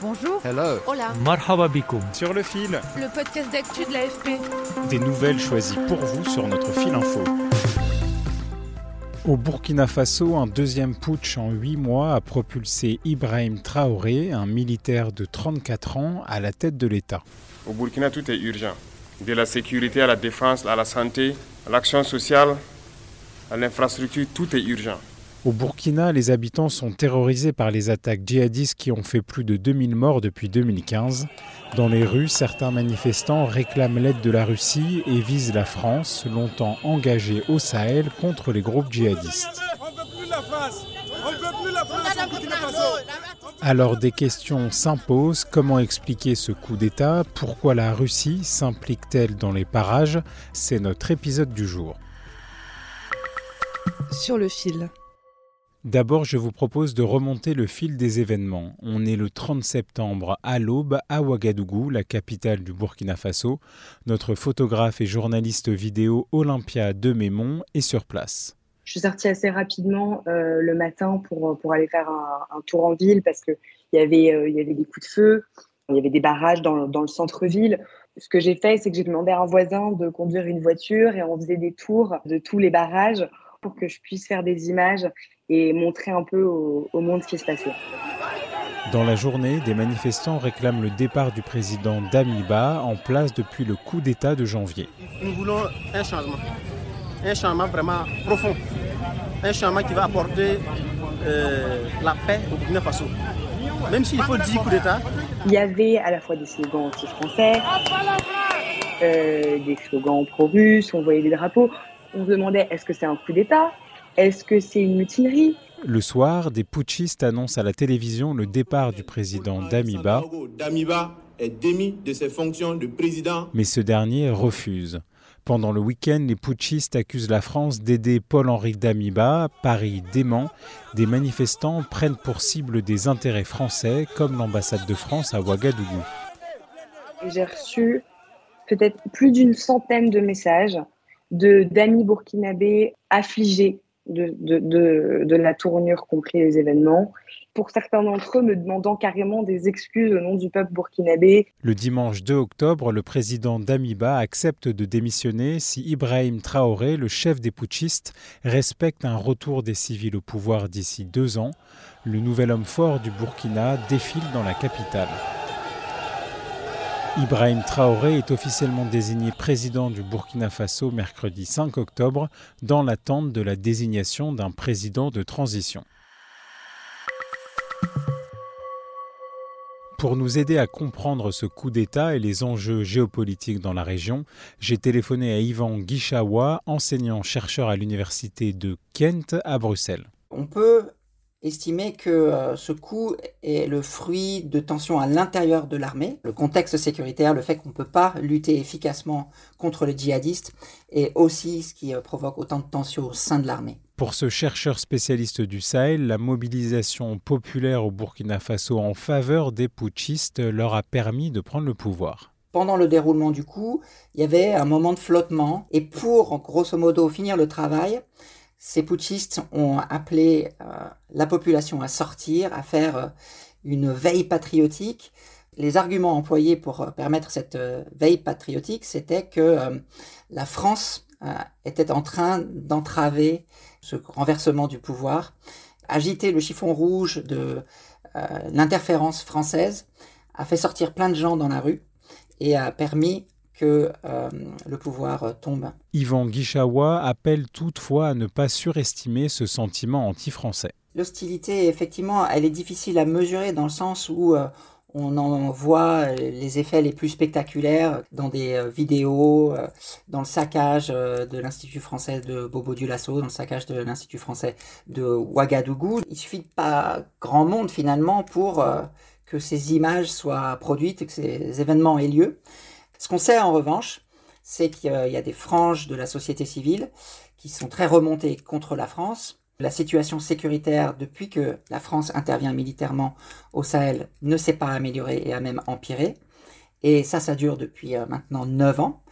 Bonjour. Hello. Hola. Marhaba. Sur le fil, Le podcast d'actu de l'AFP. des nouvelles choisies pour vous sur notre fil info. Au Burkina Faso, un deuxième putsch en huit mois a propulsé Ibrahim Traoré, un militaire de 34 ans, à la tête de l'État. Au Burkina, tout est urgent. De la sécurité à la défense, à la santé, à l'action sociale, à l'infrastructure, tout est urgent. Au Burkina, les habitants sont terrorisés par les attaques djihadistes qui ont fait plus de 2000 morts depuis 2015. Dans les rues, certains manifestants réclament l'aide de la Russie et visent la France, longtemps engagée au Sahel contre les groupes djihadistes. Alors des questions s'imposent. Comment expliquer ce coup d'État? Pourquoi la Russie s'implique-t-elle dans les parages? C'est notre épisode du jour. Sur le fil. D'abord, je vous propose de remonter le fil des événements. On est le 30 septembre à l'aube à Ouagadougou, la capitale du Burkina Faso. Notre photographe et journaliste vidéo Olympia de Mémon est sur place. Je suis sortie assez rapidement euh, le matin pour, pour aller faire un, tour en ville parce qu'il y, avait, euh, y avait des coups de feu, il y avait des barrages dans, dans le centre-ville. Ce que j'ai fait, c'est que j'ai demandé à un voisin de conduire une voiture et on faisait des tours de tous les barrages pour que je puisse faire des images et montrer un peu au, au monde ce qui se passait. Dans la journée, des manifestants réclament le départ du président Damiba en place depuis le coup d'État de janvier. Nous voulons un changement, un changement vraiment profond, un changement qui va apporter euh, la paix au Burkina Faso. Même s'il faut 10 coups d'État, Il y avait à la fois des slogans anti-français, euh, des slogans pro-russes, on voyait des drapeaux. On se demandait est-ce que c'est un coup d'État? Est-ce que c'est une mutinerie? Le soir, des putschistes annoncent à la télévision le départ du président Damiba, Damiba est démis de ses fonctions de président. mais ce dernier refuse. Pendant le week-end, les putschistes accusent la France d'aider Paul-Henri Damiba. Paris dément. Des manifestants prennent pour cible des intérêts français, comme l'ambassade de France à Ouagadougou. J'ai reçu peut-être plus d'une centaine de messages d'amis burkinabés affligés de, de, la tournure qu'ont pris les événements. Pour certains d'entre eux, me demandant carrément des excuses au nom du peuple burkinabé. Le dimanche 2 octobre, le président Damiba accepte de démissionner si Ibrahim Traoré, le chef des putschistes, respecte un retour des civils au pouvoir d'ici deux ans. Le nouvel homme fort du Burkina défile dans la capitale. Ibrahim Traoré est officiellement désigné président du Burkina Faso mercredi 5 octobre dans l'attente de la désignation d'un président de transition. Pour nous aider à comprendre ce coup d'État et les enjeux géopolitiques dans la région, j'ai téléphoné à Yvan Guichawa, enseignant-chercheur à l'université de Kent à Bruxelles. Estimer que euh, ce coup est le fruit de tensions à l'intérieur de l'armée. Le contexte sécuritaire, le fait qu'on ne peut pas lutter efficacement contre les djihadistes, est aussi ce qui euh, provoque autant de tensions au sein de l'armée. Pour ce chercheur spécialiste du Sahel, la mobilisation populaire au Burkina Faso en faveur des putschistes leur a permis de prendre le pouvoir. Pendant le déroulement du coup, il y avait un moment de flottement et pour grosso modo finir le travail, ces putschistes ont appelé euh, la population à sortir, à faire euh, une veille patriotique. Les arguments employés pour euh, permettre cette veille patriotique, c'était que la France était en train d'entraver ce renversement du pouvoir, agiter le chiffon rouge de l'interférence française, a fait sortir plein de gens dans la rue et a permis que euh, le pouvoir euh, tombe. Yvan Guichawa appelle toutefois à ne pas surestimer ce sentiment anti-français. L'hostilité, effectivement, elle est difficile à mesurer dans le sens où euh, On en voit les effets les plus spectaculaires dans des vidéos, dans le saccage de l'Institut français de Bobo Dioulasso, dans le saccage de l'Institut français de Ouagadougou. Il suffit de pas grand monde finalement pour que ces images soient produites, que ces événements aient lieu. Ce qu'on sait en revanche, c'est qu'il y a des franges de la société civile qui sont très remontées contre la France. La situation sécuritaire depuis que la France intervient militairement au Sahel ne s'est pas améliorée et a même empiré. Et ça, ça dure depuis euh, maintenant 9 ans.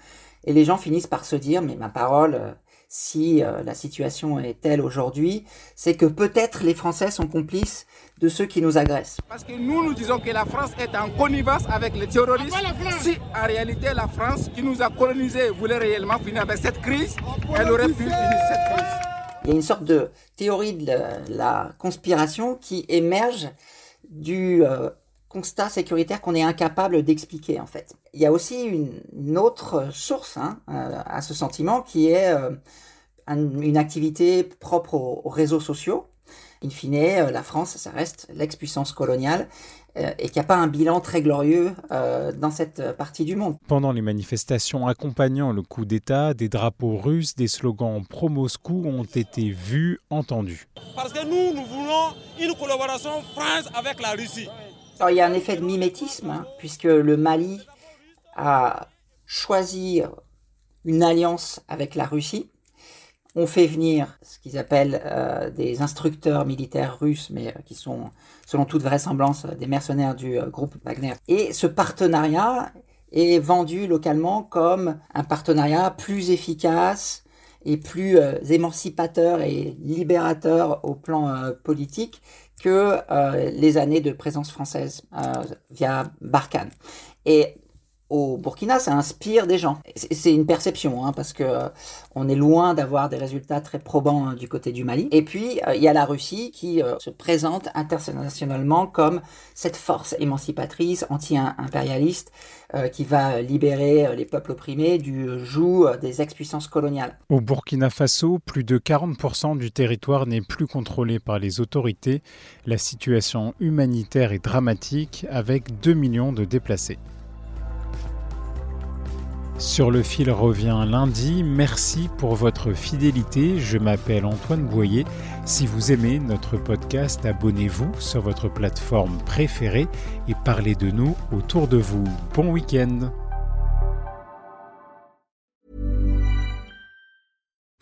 Et les gens finissent par se dire, mais ma parole, euh, si euh, la situation est telle aujourd'hui, c'est que peut-être les Français sont complices de ceux qui nous agressent. Parce que nous, nous disons que la France est en connivence avec les terroristes. Si en réalité la France qui nous a colonisés voulait réellement finir avec cette crise, elle aurait pu finir cette crise. Il y a une sorte de théorie de la, conspiration qui émerge du euh, constat sécuritaire qu'on est incapable d'expliquer en fait. Il y a aussi une, autre source hein, euh, à ce sentiment qui est euh, une activité propre aux réseaux sociaux in fine, euh, la France, ça reste l'ex-puissance coloniale euh, et qu'il n'y a pas un bilan très glorieux dans cette partie du monde. Pendant les manifestations accompagnant le coup d'État, des drapeaux russes, des slogans pro-Moscou ont été vus, entendus. Parce que nous, nous voulons une collaboration France avec la Russie. Il y a un effet de mimétisme, hein, puisque le Mali a choisi une alliance avec la Russie on fait venir ce qu'ils appellent euh, des instructeurs militaires russes, mais euh, qui sont, selon toute vraisemblance, euh, des mercenaires du groupe Wagner. Et ce partenariat est vendu localement comme un partenariat plus efficace et plus émancipateur et libérateur au plan politique que les années de présence française via Barkhane. Et au Burkina, ça inspire des gens. C'est une perception, hein, parce que euh, on est loin d'avoir des résultats très probants hein, du côté du Mali. Et puis, euh, il y a la Russie qui euh, se présente internationalement comme cette force émancipatrice, anti-impérialiste, qui va libérer les peuples opprimés du joug des ex-puissances coloniales. Au Burkina Faso, plus de 40% du territoire n'est plus contrôlé par les autorités. La situation humanitaire est dramatique, avec 2 millions de déplacés. Sur le fil revient lundi. Merci pour votre fidélité. Je m'appelle Antoine Boyer. Si vous aimez notre podcast, abonnez-vous sur votre plateforme préférée et parlez de nous autour de vous. Bon week-end.